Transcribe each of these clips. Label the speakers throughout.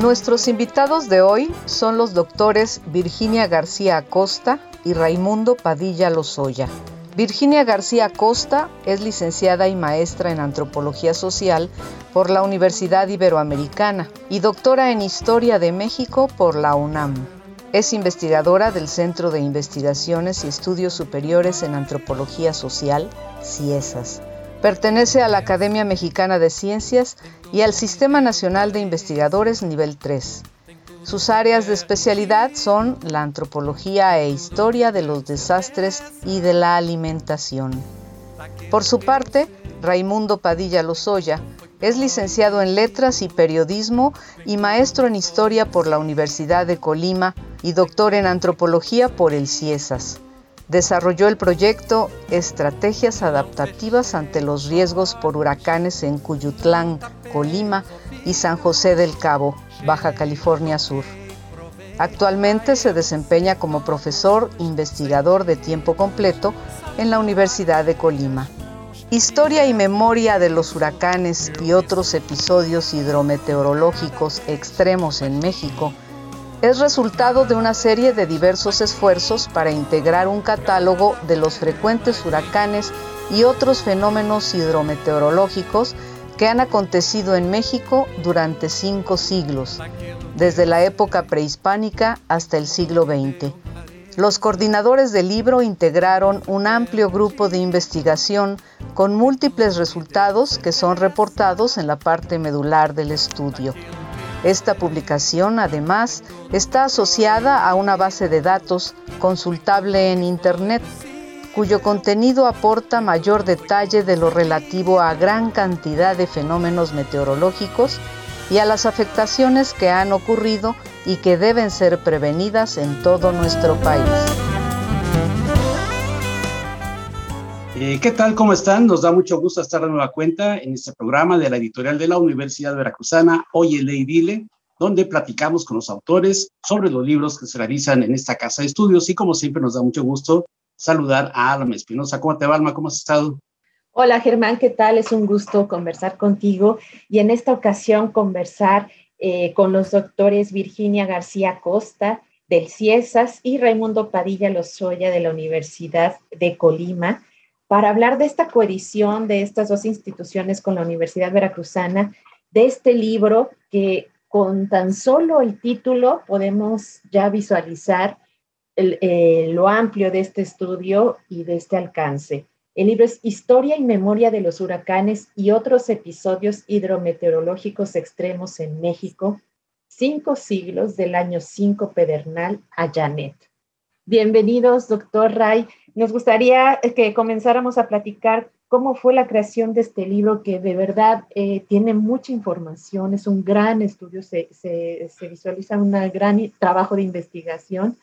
Speaker 1: Nuestros invitados de hoy son los doctores Virginia García Acosta y Raimundo Padilla Lozoya. Virginia García Acosta es licenciada y maestra en Antropología Social por la Universidad Iberoamericana y doctora en Historia de México por la UNAM. Es investigadora del Centro de Investigaciones y Estudios Superiores en Antropología Social, CIESAS Pertenece a la Academia Mexicana de Ciencias y al Sistema Nacional de Investigadores Nivel 3. Sus áreas de especialidad son la antropología e historia de los desastres y de la alimentación. Por su parte, Raimundo Padilla Lozoya es licenciado en Letras y Periodismo y maestro en Historia por la Universidad de Colima y doctor en Antropología por el CIESAS. Desarrolló el proyecto Estrategias Adaptativas ante los Riesgos por Huracanes en Cuyutlán, Colima y San José del Cabo, Baja California Sur. Actualmente se desempeña como profesor investigador de tiempo completo en la Universidad de Colima. Historia y memoria de los huracanes y otros episodios hidrometeorológicos extremos en México es resultado de una serie de diversos esfuerzos para integrar un catálogo de los frecuentes huracanes y otros fenómenos hidrometeorológicos que han acontecido en México durante cinco siglos, desde la época prehispánica hasta el siglo XX. Los coordinadores del libro integraron un amplio grupo de investigación con múltiples resultados que son reportados en la parte medular del estudio. Esta publicación, además, está asociada a una base de datos consultable en Internet, cuyo contenido aporta mayor detalle de lo relativo a gran cantidad de fenómenos meteorológicos y a las afectaciones que han ocurrido y que deben ser prevenidas en todo nuestro país.
Speaker 2: Eh, ¿Qué tal? ¿Cómo están? Nos da mucho gusto estar de nueva cuenta en este programa de la editorial de la Universidad Veracruzana, Oye, Ley Dile, donde platicamos con los autores sobre los libros que se realizan en esta casa de estudios y como siempre nos da mucho gusto saludar a Alma Espinosa. ¿Cómo te va, Alma? ¿Cómo has estado?
Speaker 3: Hola, Germán, ¿qué tal? Es un gusto conversar contigo y en esta ocasión conversar eh, con los doctores Virginia García Costa del CIESAS y Raimundo Padilla Lozoya de la Universidad de Colima para hablar de esta coedición de estas dos instituciones con la Universidad Veracruzana, de este libro que con tan solo el título podemos ya visualizar eh, lo amplio de este estudio y de este alcance. El libro es Historia y Memoria de los Huracanes y otros episodios hidrometeorológicos extremos en México, cinco siglos del año 5 pedernal a Janet. Bienvenidos, doctor Ray. Nos gustaría que comenzáramos a platicar cómo fue la creación de este libro que de verdad eh, tiene mucha información, es un gran estudio, se, visualiza un gran trabajo de investigación,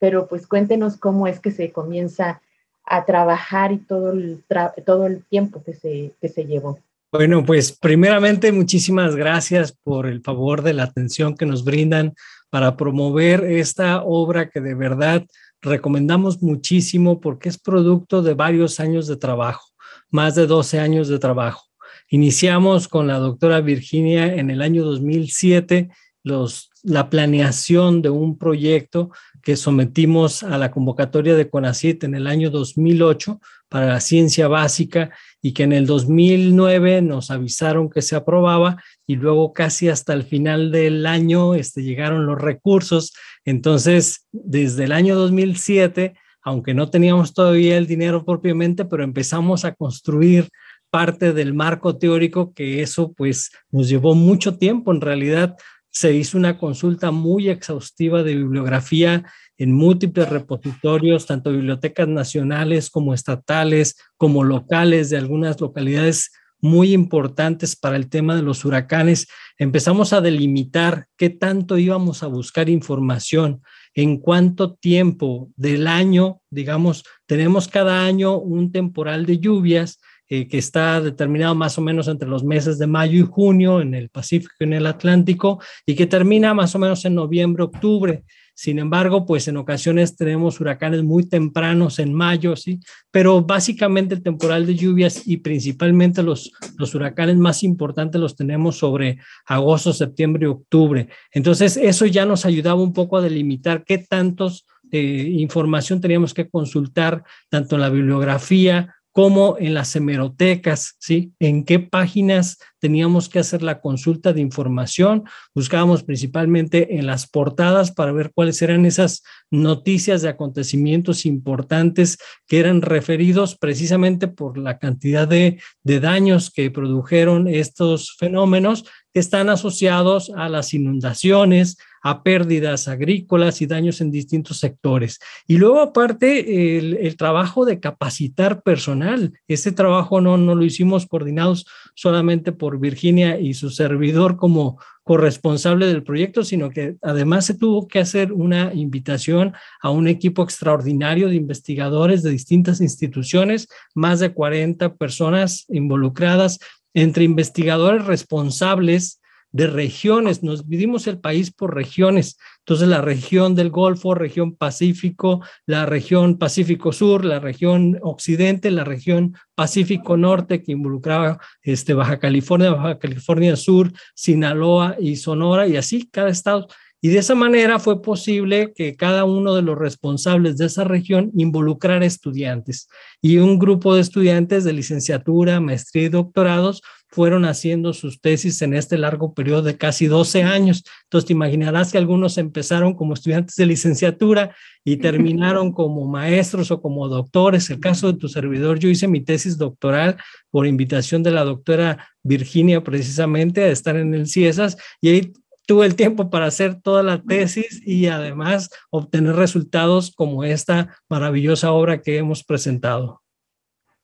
Speaker 3: pero pues cuéntenos cómo es que se comienza a trabajar y todo el, todo el tiempo que se, que se llevó.
Speaker 4: Bueno, pues primeramente muchísimas gracias por el favor de la atención que nos brindan para promover esta obra que de verdad recomendamos muchísimo porque es producto de varios años de trabajo, más de 12 años de trabajo. Iniciamos con la doctora Virginia en el año 2007 los, la planeación de un proyecto que sometimos a la convocatoria de CONACYT en el año 2008 para la ciencia básica y que en el 2009 nos avisaron que se aprobaba y luego casi hasta el final del año este, llegaron los recursos. Entonces, desde el año 2007, aunque no teníamos todavía el dinero propiamente, pero empezamos a construir parte del marco teórico que eso pues nos llevó mucho tiempo. En realidad se hizo una consulta muy exhaustiva de bibliografía en múltiples repositorios, tanto bibliotecas nacionales como estatales, como locales de algunas localidades muy importantes para el tema de los huracanes, empezamos a delimitar qué tanto íbamos a buscar información, en cuánto tiempo del año, digamos, tenemos cada año un temporal de lluvias eh, que está determinado más o menos entre los meses de mayo y junio en el Pacífico y en el Atlántico y que termina más o menos en noviembre, octubre. Sin embargo, pues en ocasiones tenemos huracanes muy tempranos en mayo, ¿sí? Pero básicamente el temporal de lluvias y principalmente los, los huracanes más importantes los tenemos sobre agosto, septiembre y octubre. Entonces, eso ya nos ayudaba un poco a delimitar qué tantos eh, información teníamos que consultar, tanto en la bibliografía como en las hemerotecas, ¿sí? En qué páginas teníamos que hacer la consulta de información. Buscábamos principalmente en las portadas para ver cuáles eran esas noticias de acontecimientos importantes que eran referidos precisamente por la cantidad de, de daños que produjeron estos fenómenos que están asociados a las inundaciones, a pérdidas agrícolas y daños en distintos sectores. Y luego aparte el, trabajo de capacitar personal. Este trabajo no, no lo hicimos coordinados solamente por Virginia y su servidor como corresponsable del proyecto, sino que además se tuvo que hacer una invitación a un equipo extraordinario de investigadores de distintas instituciones, más de 40 personas involucradas entre investigadores responsables de regiones, nos dividimos el país por regiones. Entonces, la región del Golfo, región Pacífico, la región Pacífico Sur, la región Occidente, la región Pacífico Norte, que involucraba este, Baja California, Baja California Sur, Sinaloa y Sonora, y así cada estado. Y de esa manera fue posible que cada uno de los responsables de esa región involucrara estudiantes. Y un grupo de estudiantes de licenciatura, maestría y doctorados fueron haciendo sus tesis en este largo periodo de casi 12 años. Entonces te imaginarás que algunos empezaron como estudiantes de licenciatura y terminaron como maestros o como doctores. El caso de tu servidor, yo hice mi tesis doctoral por invitación de la doctora Virginia precisamente a estar en el CIESAS y ahí tuve el tiempo para hacer toda la tesis y además obtener resultados como esta maravillosa obra que hemos presentado.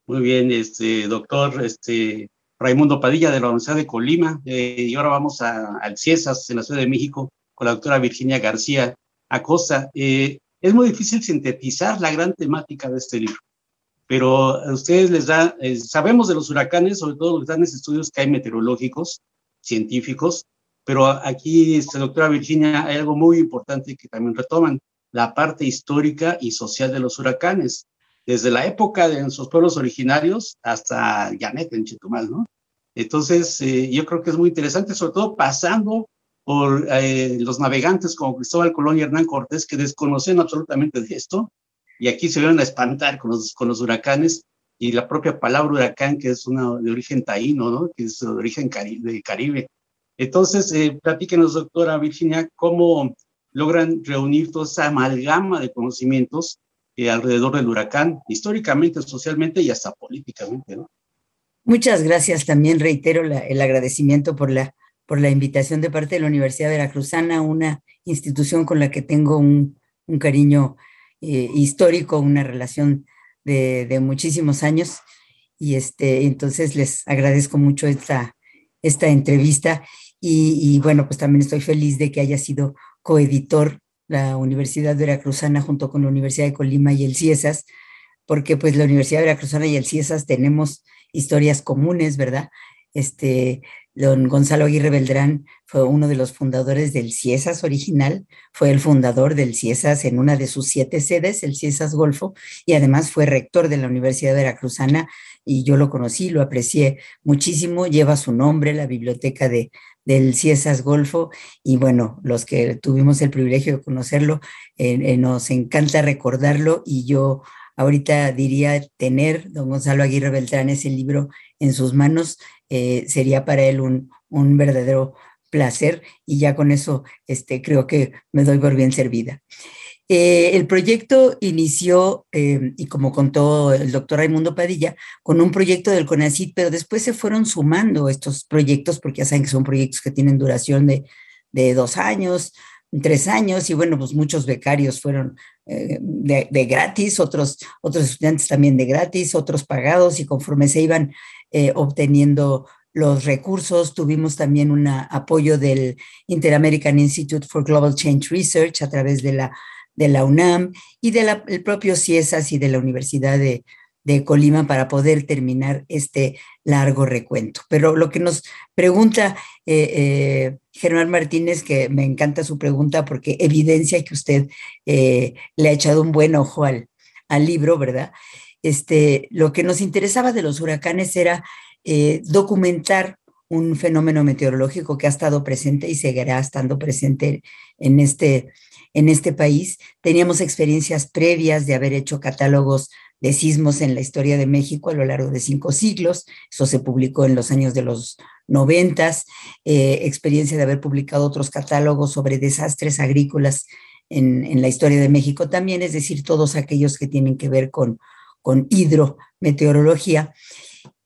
Speaker 2: Muy bien, este doctor, este Raimundo Padilla de la Universidad de Colima, eh, y ahora vamos a, al CIESAS en la Ciudad de México con la doctora Virginia García Acosta. Eh, es muy difícil sintetizar la gran temática de este libro, pero a ustedes les da, eh, sabemos de los huracanes, sobre todo los grandes estudios que hay meteorológicos, científicos, pero aquí, este, doctora Virginia, hay algo muy importante que también retoman, la parte histórica y social de los huracanes desde la época de sus pueblos originarios hasta Janet en Chetumal, ¿no? Entonces, eh, yo creo que es muy interesante, sobre todo pasando por eh, los navegantes como Cristóbal Colón y Hernán Cortés, que desconocen absolutamente de esto, y aquí se vieron a espantar con los, con los huracanes, y la propia palabra huracán, que es una de origen taíno, ¿no? que es de origen cari de Caribe. Entonces, eh, platíquenos, doctora Virginia, cómo logran reunir toda esa amalgama de conocimientos eh, alrededor del huracán, históricamente, socialmente y hasta políticamente. ¿no?
Speaker 5: Muchas gracias. También reitero el agradecimiento por la, por la invitación de parte de la Universidad Veracruzana, una institución con la que tengo un, cariño eh, histórico, una relación de, de, muchísimos años. Y este, entonces les agradezco mucho esta, esta entrevista. Y, y, bueno, pues también estoy feliz de que haya sido coeditor la Universidad Veracruzana junto con la Universidad de Colima y el CIESAS, porque pues la Universidad Veracruzana y el CIESAS tenemos historias comunes, ¿verdad? Este, don Gonzalo Aguirre Beltrán fue uno de los fundadores del CIESAS original, fue el fundador del CIESAS en una de sus siete sedes, el CIESAS Golfo, y además fue rector de la Universidad Veracruzana, y yo lo conocí, lo aprecié muchísimo, lleva su nombre, la biblioteca de, del Ciesas Golfo y bueno, los que tuvimos el privilegio de conocerlo, eh, eh, nos encanta recordarlo y yo ahorita diría tener don Gonzalo Aguirre Beltrán ese libro en sus manos eh, sería para él un, un, verdadero placer y ya con eso este, creo que me doy por bien servida. Eh, el proyecto inició, eh, y como contó el doctor Raimundo Padilla, con un proyecto del CONACIT, pero después se fueron sumando estos proyectos, porque ya saben que son proyectos que tienen duración de, de dos años, tres años y bueno, pues muchos becarios fueron eh, de, gratis, otros, otros estudiantes también de gratis, otros pagados y conforme se iban obteniendo los recursos, tuvimos también un apoyo del Inter-American Institute for Global Change Research a través de la, de la UNAM y del propio CIESAS y de la Universidad de, de Colima para poder terminar este largo recuento. Pero lo que nos pregunta eh, eh, Germán Martínez, que me encanta su pregunta porque evidencia que usted eh, le ha echado un buen ojo al, al, libro, ¿verdad? Este, lo que nos interesaba de los huracanes era documentar un fenómeno meteorológico que ha estado presente y seguirá estando presente en este, en este país. Teníamos experiencias previas de haber hecho catálogos de sismos en la historia de México a lo largo de cinco siglos. Eso se publicó en los años de los noventas. Eh, experiencia de haber publicado otros catálogos sobre desastres agrícolas en, la historia de México también, es decir, todos aquellos que tienen que ver con, con hidrometeorología.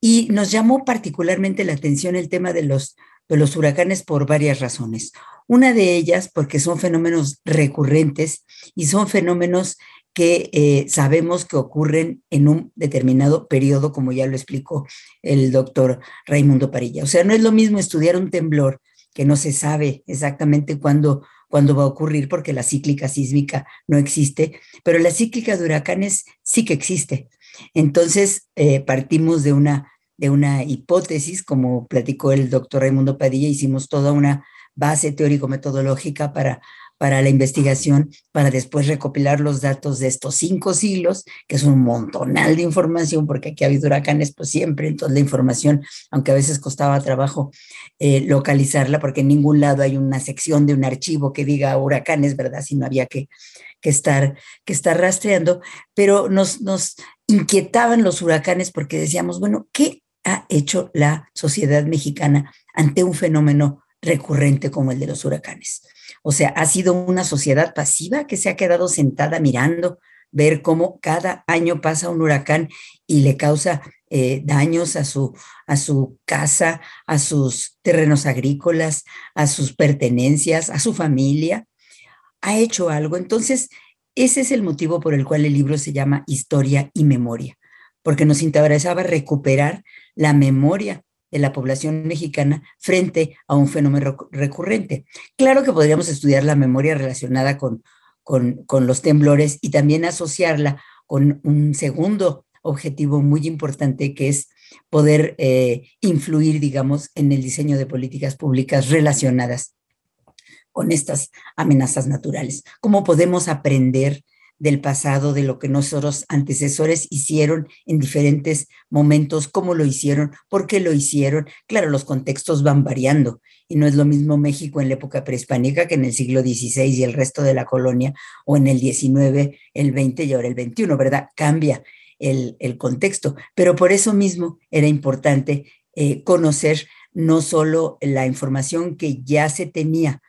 Speaker 5: Y nos llamó particularmente la atención el tema de los, de los huracanes por varias razones. Una de ellas porque son fenómenos recurrentes y son fenómenos que eh, sabemos que ocurren en un determinado periodo, como ya lo explicó el doctor Raimundo Parilla. O sea, no es lo mismo estudiar un temblor que no se sabe exactamente cuándo, cuándo va a ocurrir, porque la cíclica sísmica no existe, pero la cíclica de huracanes sí que existe. Entonces, eh, partimos de una, de una hipótesis, como platicó el doctor Raimundo Padilla, hicimos toda una base teórico-metodológica para para la investigación, para después recopilar los datos de estos cinco siglos, que es un montonal de información, porque aquí ha habido huracanes pues siempre, entonces la información, aunque a veces costaba trabajo eh, localizarla, porque en ningún lado hay una sección de un archivo que diga huracanes, ¿verdad? Sino había que, que, estar, que estar rastreando, pero nos, nos inquietaban los huracanes porque decíamos, bueno, ¿qué ha hecho la sociedad mexicana ante un fenómeno recurrente como el de los huracanes? O sea, ha sido una sociedad pasiva que se ha quedado sentada mirando, ver cómo cada año pasa un huracán y le causa eh, daños a su, a su casa, a sus terrenos agrícolas, a sus pertenencias, a su familia. Ha hecho algo. Entonces, ese es el motivo por el cual el libro se llama Historia y Memoria, porque nos interesaba recuperar la memoria de la población mexicana frente a un fenómeno recurrente. Claro que podríamos estudiar la memoria relacionada con, con, los temblores y también asociarla con un segundo objetivo muy importante que es poder eh, influir, digamos, en el diseño de políticas públicas relacionadas con estas amenazas naturales. ¿Cómo podemos aprender del pasado, de lo que nuestros antecesores hicieron en diferentes momentos, cómo lo hicieron, por qué lo hicieron. Claro, los contextos van variando y no es lo mismo México en la época prehispánica que en el siglo XVI y el resto de la colonia, o en el XIX, el XX y ahora el XXI, ¿verdad? Cambia el, contexto, pero por eso mismo era importante eh, conocer no solo la información que ya se tenía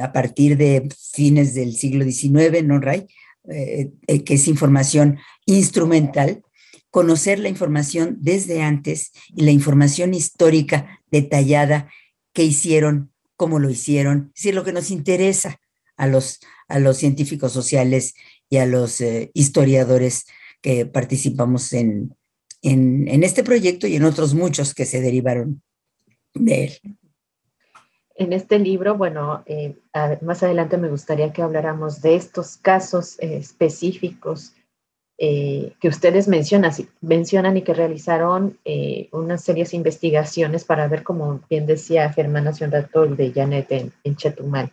Speaker 5: a partir de fines del siglo XIX, ¿no, Ray? Eh, eh, que es información instrumental, conocer la información desde antes y la información histórica detallada que hicieron, cómo lo hicieron, es decir, lo que nos interesa a los, a los científicos sociales y a los eh, historiadores que participamos en, en este proyecto y en otros muchos que se derivaron de él
Speaker 3: en este libro, bueno, eh, más adelante me gustaría que habláramos de estos casos eh, específicos eh, que ustedes mencionan, mencionan y que realizaron unas serias investigaciones para ver, como bien decía Germán hace un rato, de Janet en, en Chetumal.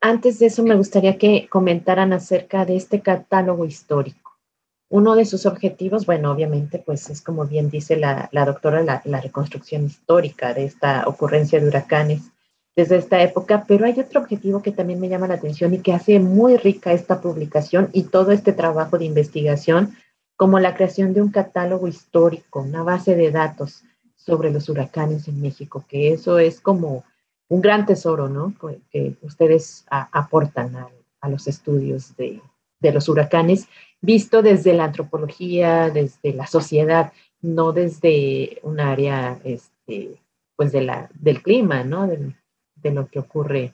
Speaker 3: Antes de eso, me gustaría que comentaran acerca de este catálogo histórico. Uno de sus objetivos, bueno, obviamente, pues es como bien dice la, la doctora, la, la reconstrucción histórica de esta ocurrencia de huracanes desde esta época, pero hay otro objetivo que también me llama la atención y que hace muy rica esta publicación y todo este trabajo de investigación, como la creación de un catálogo histórico, una base de datos sobre los huracanes en México, que eso es como un gran tesoro, ¿no? Que ustedes aportan a, los estudios de, los huracanes, visto desde la antropología, desde la sociedad, no desde un área, este, pues de la, del clima, ¿no? De lo que ocurre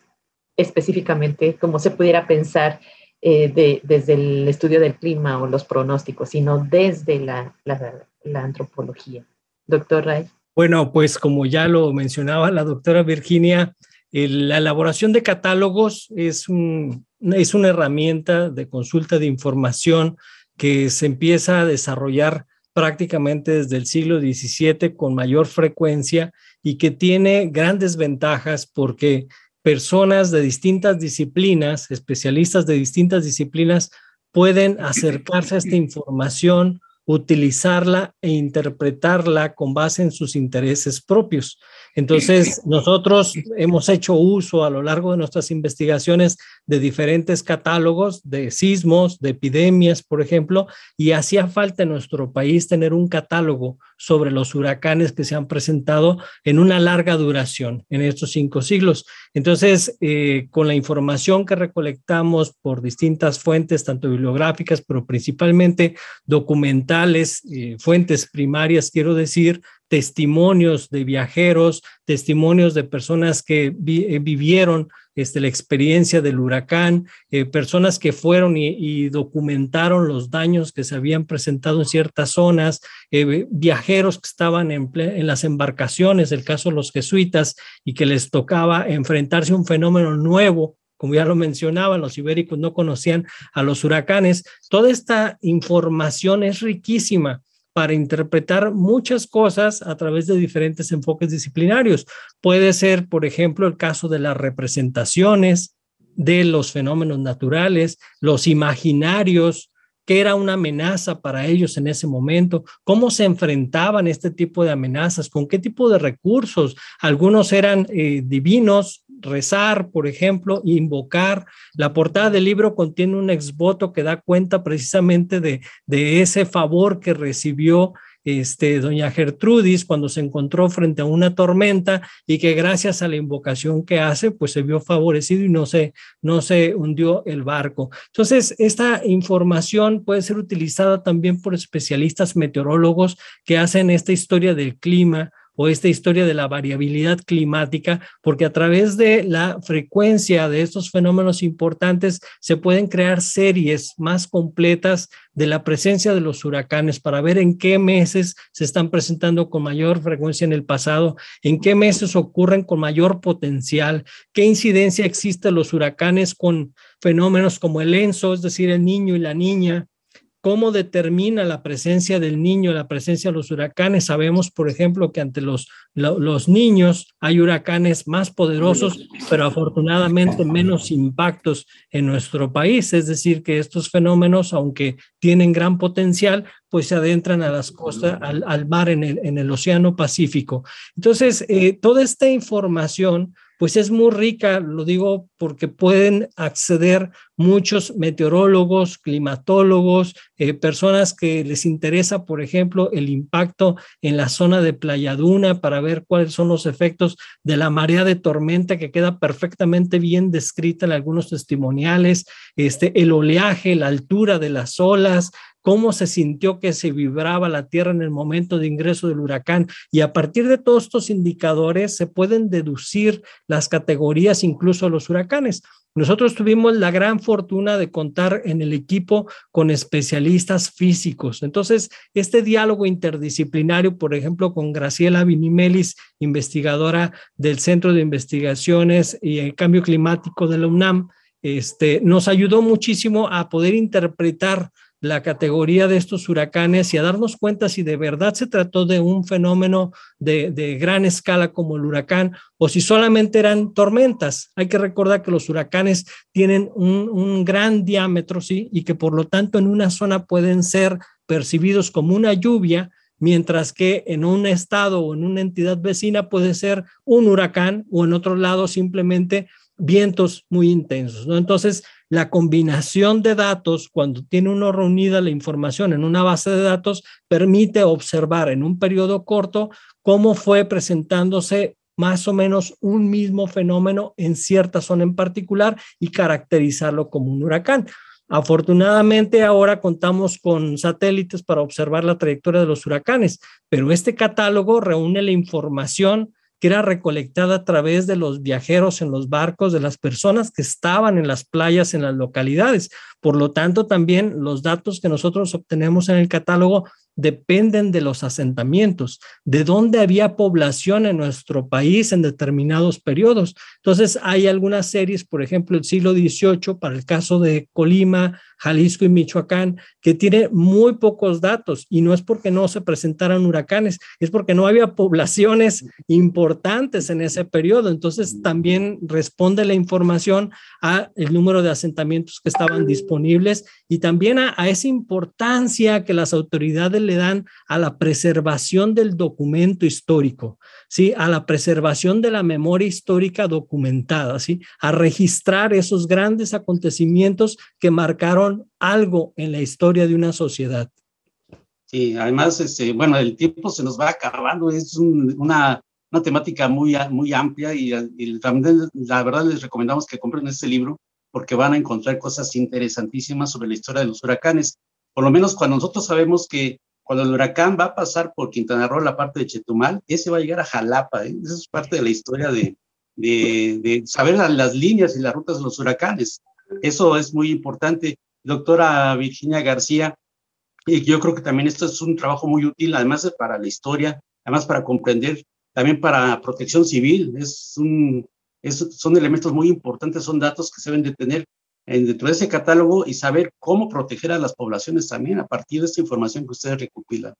Speaker 3: específicamente como se pudiera pensar eh, desde el estudio del clima o los pronósticos, sino desde la, la antropología. Doctor Ray.
Speaker 4: Bueno, pues como ya lo mencionaba la doctora Virginia, la elaboración de catálogos es, un, es una herramienta de consulta de información que se empieza a desarrollar prácticamente desde el siglo XVII con mayor frecuencia y que tiene grandes ventajas porque personas de distintas disciplinas, especialistas de distintas disciplinas, pueden acercarse a esta información utilizarla e interpretarla con base en sus intereses propios. Entonces, nosotros hemos hecho uso a lo largo de nuestras investigaciones de diferentes catálogos de sismos, de epidemias, por ejemplo, y hacía falta en nuestro país tener un catálogo sobre los huracanes que se han presentado en una larga duración en estos cinco siglos. Entonces, eh, con la información que recolectamos por distintas fuentes, tanto bibliográficas, pero principalmente documentales, eh, fuentes primarias, quiero decir, testimonios de viajeros, testimonios de personas que eh, vivieron este, la experiencia del huracán, eh, personas que fueron y, documentaron los daños que se habían presentado en ciertas zonas, viajeros que estaban en, en, las embarcaciones, el caso de los jesuitas, y que les tocaba enfrentarse a un fenómeno nuevo como ya lo mencionaban, los ibéricos no conocían a los huracanes. Toda esta información es riquísima para interpretar muchas cosas a través de diferentes enfoques disciplinarios. Puede ser, por ejemplo, el caso de las representaciones de los fenómenos naturales, los imaginarios, qué era una amenaza para ellos en ese momento, cómo se enfrentaban este tipo de amenazas, con qué tipo de recursos. Algunos eran eh, divinos, rezar, por ejemplo, invocar. La portada del libro contiene un exvoto que da cuenta precisamente de, de ese favor que recibió este, doña Gertrudis cuando se encontró frente a una tormenta y que gracias a la invocación que hace, pues se vio favorecido y no se, no se hundió el barco. Entonces, esta información puede ser utilizada también por especialistas meteorólogos que hacen esta historia del clima o esta historia de la variabilidad climática, porque a través de la frecuencia de estos fenómenos importantes se pueden crear series más completas de la presencia de los huracanes para ver en qué meses se están presentando con mayor frecuencia en el pasado, en qué meses ocurren con mayor potencial, qué incidencia existe los huracanes con fenómenos como el ENSO, es decir, el niño y la niña, cómo determina la presencia del niño, la presencia de los huracanes. Sabemos, por ejemplo, que ante los, los niños hay huracanes más poderosos, pero afortunadamente menos impactos en nuestro país. Es decir, que estos fenómenos, aunque tienen gran potencial, pues se adentran a las costas, al, mar en el, en el, Océano Pacífico. Entonces, eh, toda esta información pues es muy rica, lo digo porque pueden acceder muchos meteorólogos, climatólogos, eh, personas que les interesa, por ejemplo, el impacto en la zona de Playa Duna para ver cuáles son los efectos de la marea de tormenta que queda perfectamente bien descrita en algunos testimoniales, este, el oleaje, la altura de las olas, cómo se sintió que se vibraba la tierra en el momento de ingreso del huracán. Y a partir de todos estos indicadores se pueden deducir las categorías, incluso los huracanes. Nosotros tuvimos la gran fortuna de contar en el equipo con especialistas físicos. Entonces, este diálogo interdisciplinario, por ejemplo, con Graciela Vinimelis, investigadora del Centro de Investigaciones y el Cambio Climático de la UNAM, este, nos ayudó muchísimo a poder interpretar la categoría de estos huracanes y a darnos cuenta si de verdad se trató de un fenómeno de, gran escala como el huracán o si solamente eran tormentas. Hay que recordar que los huracanes tienen un, un gran diámetro, ¿sí? Y que por lo tanto en una zona pueden ser percibidos como una lluvia, mientras que en un estado o en una entidad vecina puede ser un huracán o en otro lado simplemente vientos muy intensos, ¿no? Entonces, la combinación de datos, cuando tiene uno reunida la información en una base de datos, permite observar en un periodo corto cómo fue presentándose más o menos un mismo fenómeno en cierta zona en particular y caracterizarlo como un huracán. Afortunadamente ahora contamos con satélites para observar la trayectoria de los huracanes, pero este catálogo reúne la información que era recolectada a través de los viajeros en los barcos, de las personas que estaban en las playas, en las localidades. Por lo tanto, también los datos que nosotros obtenemos en el catálogo dependen de los asentamientos, de dónde había población en nuestro país en determinados periodos. Entonces, hay algunas series, por ejemplo, el siglo XVIII, para el caso de Colima, Jalisco y Michoacán, que tiene muy pocos datos y no es porque no se presentaran huracanes, es porque no había poblaciones importantes en ese periodo. Entonces, también responde la información a el número de asentamientos que estaban disponibles y también a, a esa importancia que las autoridades le dan a la preservación del documento histórico, ¿sí? A la preservación de la memoria histórica documentada, ¿sí? A registrar esos grandes acontecimientos que marcaron algo en la historia de una sociedad.
Speaker 2: Sí, además, este, bueno, el tiempo se nos va acabando, es una, una, temática muy, muy amplia y, y también la verdad les recomendamos que compren este libro porque van a encontrar cosas interesantísimas sobre la historia de los huracanes. Por lo menos cuando nosotros sabemos que cuando el huracán va a pasar por Quintana Roo, la parte de Chetumal, ese va a llegar a Jalapa. ¿eh? Esa es parte de la historia de, de, saber las líneas y las rutas de los huracanes. Eso es muy importante. Doctora Virginia García, y yo creo que también esto es un trabajo muy útil, además para la historia, además para comprender, también para protección civil. Es un, son elementos muy importantes, son datos que se deben de tener dentro de ese catálogo y saber cómo proteger a las poblaciones también a partir de esta información que ustedes recopilan.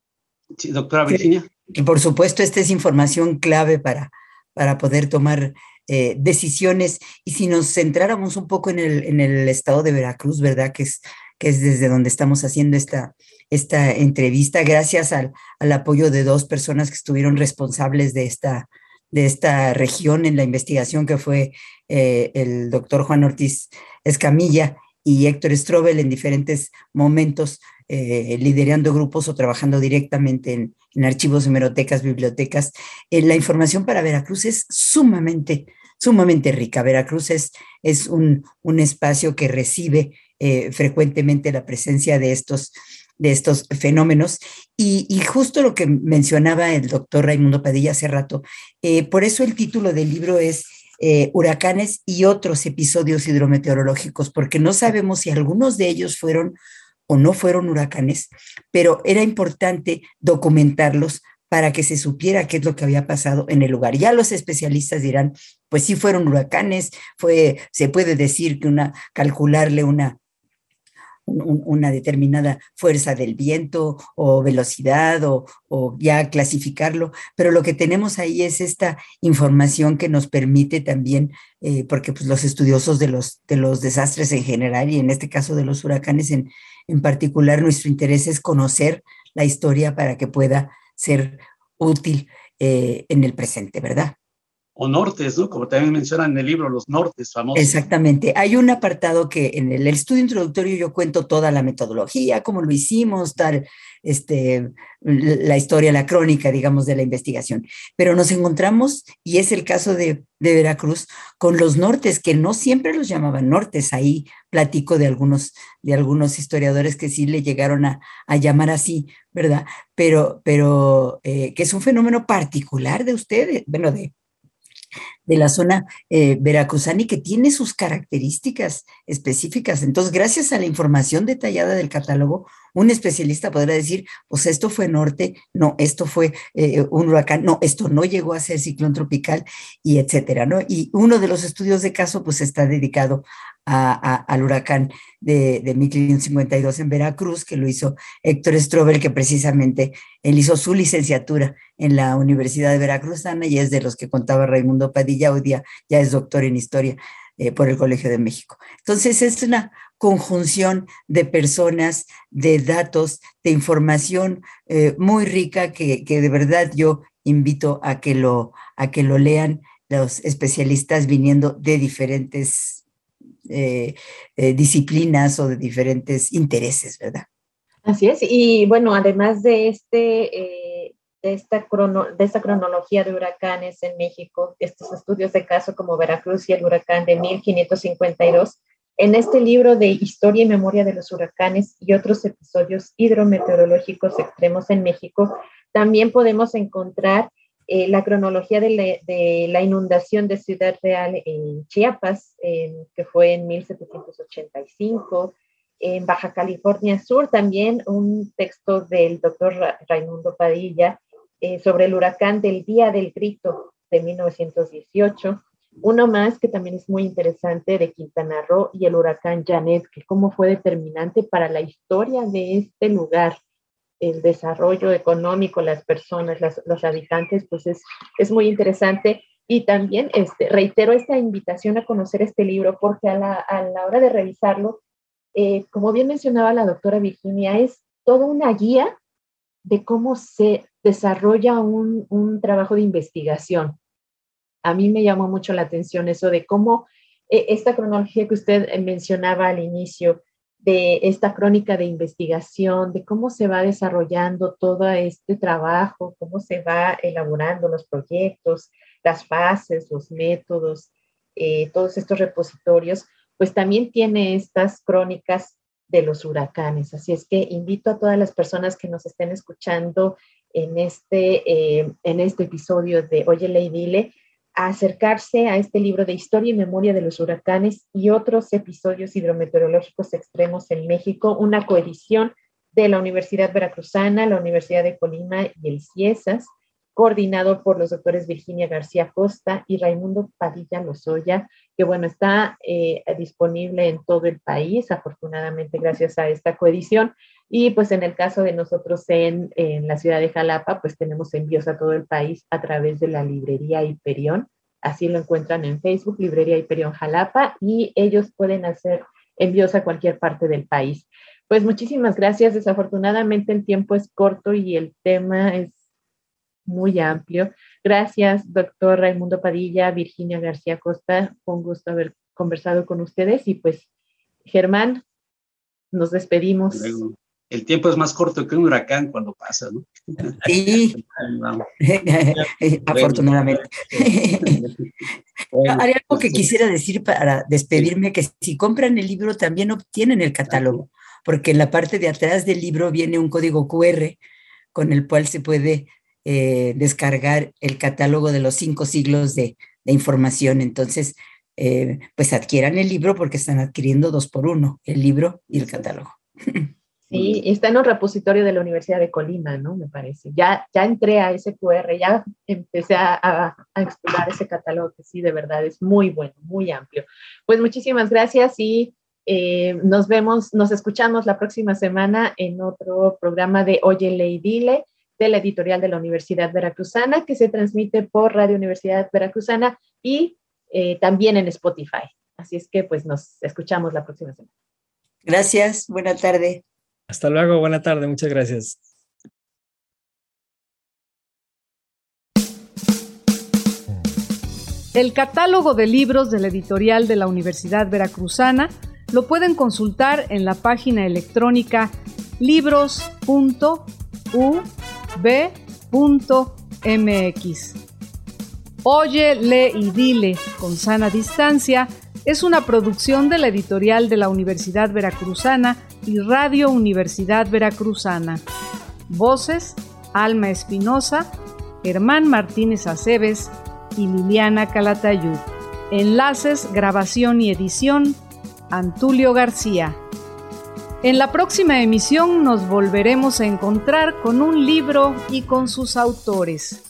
Speaker 2: Sí, doctora Virginia.
Speaker 5: Y por supuesto, esta es información clave para, para poder tomar eh, decisiones. Y si nos centráramos un poco en el, en el estado de Veracruz, ¿verdad? Que es, que es desde donde estamos haciendo esta, esta entrevista, gracias al, al apoyo de dos personas que estuvieron responsables de esta, de esta región en la investigación, que fue eh, el doctor Juan Ortiz Escamilla y Héctor Strobel en diferentes momentos, eh, liderando grupos o trabajando directamente en, archivos, hemerotecas, bibliotecas. Eh, la información para Veracruz es sumamente, sumamente rica. Veracruz es, es un, un espacio que recibe frecuentemente la presencia de estos de estos fenómenos. Y, justo lo que mencionaba el doctor Raimundo Padilla hace rato, eh, por eso el título del libro es eh, Huracanes y otros episodios hidrometeorológicos, porque no sabemos si algunos de ellos fueron o no fueron huracanes, pero era importante documentarlos para que se supiera qué es lo que había pasado en el lugar. Ya los especialistas dirán, pues sí fueron huracanes, fue, se puede decir que una, calcularle una, una determinada fuerza del viento o velocidad o, ya clasificarlo, pero lo que tenemos ahí es esta información que nos permite también, eh, porque pues, los estudiosos de los, de los desastres en general y en este caso de los huracanes en, en particular, nuestro interés es conocer la historia para que pueda ser útil eh, en el presente, ¿verdad?
Speaker 2: O nortes, ¿no? Como también mencionan en el libro, los nortes famosos.
Speaker 5: Exactamente. Hay un apartado que en el, estudio introductorio yo cuento toda la metodología, cómo lo hicimos, tal, este, la historia, la crónica, digamos, de la investigación. Pero nos encontramos, y es el caso de, Veracruz, con los nortes, que no siempre los llamaban nortes. Ahí platico de algunos, de algunos historiadores que sí le llegaron a, llamar así, ¿verdad? Pero, pero eh, que es un fenómeno particular de ustedes, bueno, de, de la zona eh, veracruzana y que tiene sus características específicas. Entonces, gracias a la información detallada del catálogo, un especialista podrá decir, pues esto fue norte, no, esto fue eh, un huracán, no, esto no llegó a ser ciclón tropical y etcétera, ¿no? Y uno de los estudios de caso, pues está dedicado al huracán de, de 1552 en Veracruz, que lo hizo Héctor Strobel, que precisamente él hizo su licenciatura en la Universidad de Veracruzana y es de los que contaba Raimundo Padilla, hoy día ya es doctor en historia eh, por el Colegio de México. Entonces es una conjunción de personas, de datos, de información eh, muy rica que, que, de verdad yo invito a que lo, a que lo lean los especialistas viniendo de diferentes eh, disciplinas o de diferentes intereses, ¿verdad?
Speaker 3: Así es, y bueno, además de este... De esta, de esta cronología de huracanes en México, estos estudios de caso como Veracruz y el huracán de 1552, en este libro de Historia y Memoria de los Huracanes y otros episodios hidrometeorológicos extremos en México, también podemos encontrar eh, la cronología de la, inundación de Ciudad Real en Chiapas, que fue en 1785. En Baja California Sur también un texto del doctor Raimundo Padilla eh, sobre el huracán del Día del Grito de 1918. Uno más que también es muy interesante de Quintana Roo y el huracán Janet, que cómo fue determinante para la historia de este lugar, el desarrollo económico, las personas, los habitantes, pues es, es muy interesante. Y también este, reitero esta invitación a conocer este libro porque a la, a la hora de revisarlo, eh, como bien mencionaba la doctora Virginia, es toda una guía de cómo se desarrolla un, un trabajo de investigación a mí me llamó mucho la atención eso de cómo eh, esta cronología que usted eh, mencionaba al inicio, de esta crónica de investigación, de cómo se va desarrollando todo este trabajo, cómo se va elaborando los proyectos, las fases, los métodos, eh, todos estos repositorios, pues también tiene estas crónicas de los huracanes. Así es que invito a todas las personas que nos estén escuchando en este, en este episodio de Oye, Ley Dile, acercarse a este libro de historia y memoria de los huracanes y otros episodios hidrometeorológicos extremos en México, una coedición de la Universidad Veracruzana, la Universidad de Colima y el CIESAS, coordinado por los doctores Virginia García Costa y Raimundo Padilla Lozoya, que bueno, está eh, disponible en todo el país, afortunadamente gracias a esta coedición. Y pues en el caso de nosotros en, la ciudad de Jalapa, pues tenemos envíos a todo el país a través de la librería Hiperión. Así lo encuentran en Facebook, Librería Hiperión Jalapa, y ellos pueden hacer envíos a cualquier parte del país. Pues muchísimas gracias. Desafortunadamente el tiempo es corto y el tema es muy amplio. Gracias, doctor Raimundo Padilla, Virginia García Costa. Fue un gusto haber conversado con ustedes y pues, Germán, nos despedimos
Speaker 2: el tiempo es más corto que un huracán cuando pasa, ¿no?
Speaker 5: Sí, afortunadamente. Hay algo que quisiera decir para despedirme, que si compran el libro también obtienen el catálogo, porque en la parte de atrás del libro viene un código QR con el cual se puede eh, descargar el catálogo de los cinco siglos de, información. Entonces, eh, pues adquieran el libro porque están adquiriendo dos por uno, el libro y el catálogo.
Speaker 3: Sí, está en un repositorio de la Universidad de Colima, ¿no? Me parece. Ya, ya entré a ese QR, ya empecé a, explorar ese catálogo que sí, de verdad, es muy bueno, muy amplio. Pues muchísimas gracias y eh, nos vemos, nos escuchamos la próxima semana en otro programa de Oye Ley Dile de la editorial de la Universidad Veracruzana que se transmite por Radio Universidad Veracruzana y eh, también en Spotify. Así es que pues nos escuchamos la próxima semana.
Speaker 5: Gracias, buena tarde.
Speaker 4: Hasta luego, buena tarde, muchas gracias.
Speaker 6: El catálogo de libros de la editorial de la Universidad Veracruzana lo pueden consultar en la página electrónica libros.ub.mx. Oye, lee y dile con sana distancia es una producción de la editorial de la Universidad Veracruzana y Radio Universidad Veracruzana. Voces, Alma Espinosa, Germán Martínez Aceves y Liliana Calatayud. Enlaces, grabación y edición, Antulio García. En la próxima emisión nos volveremos a encontrar con un libro y con sus autores.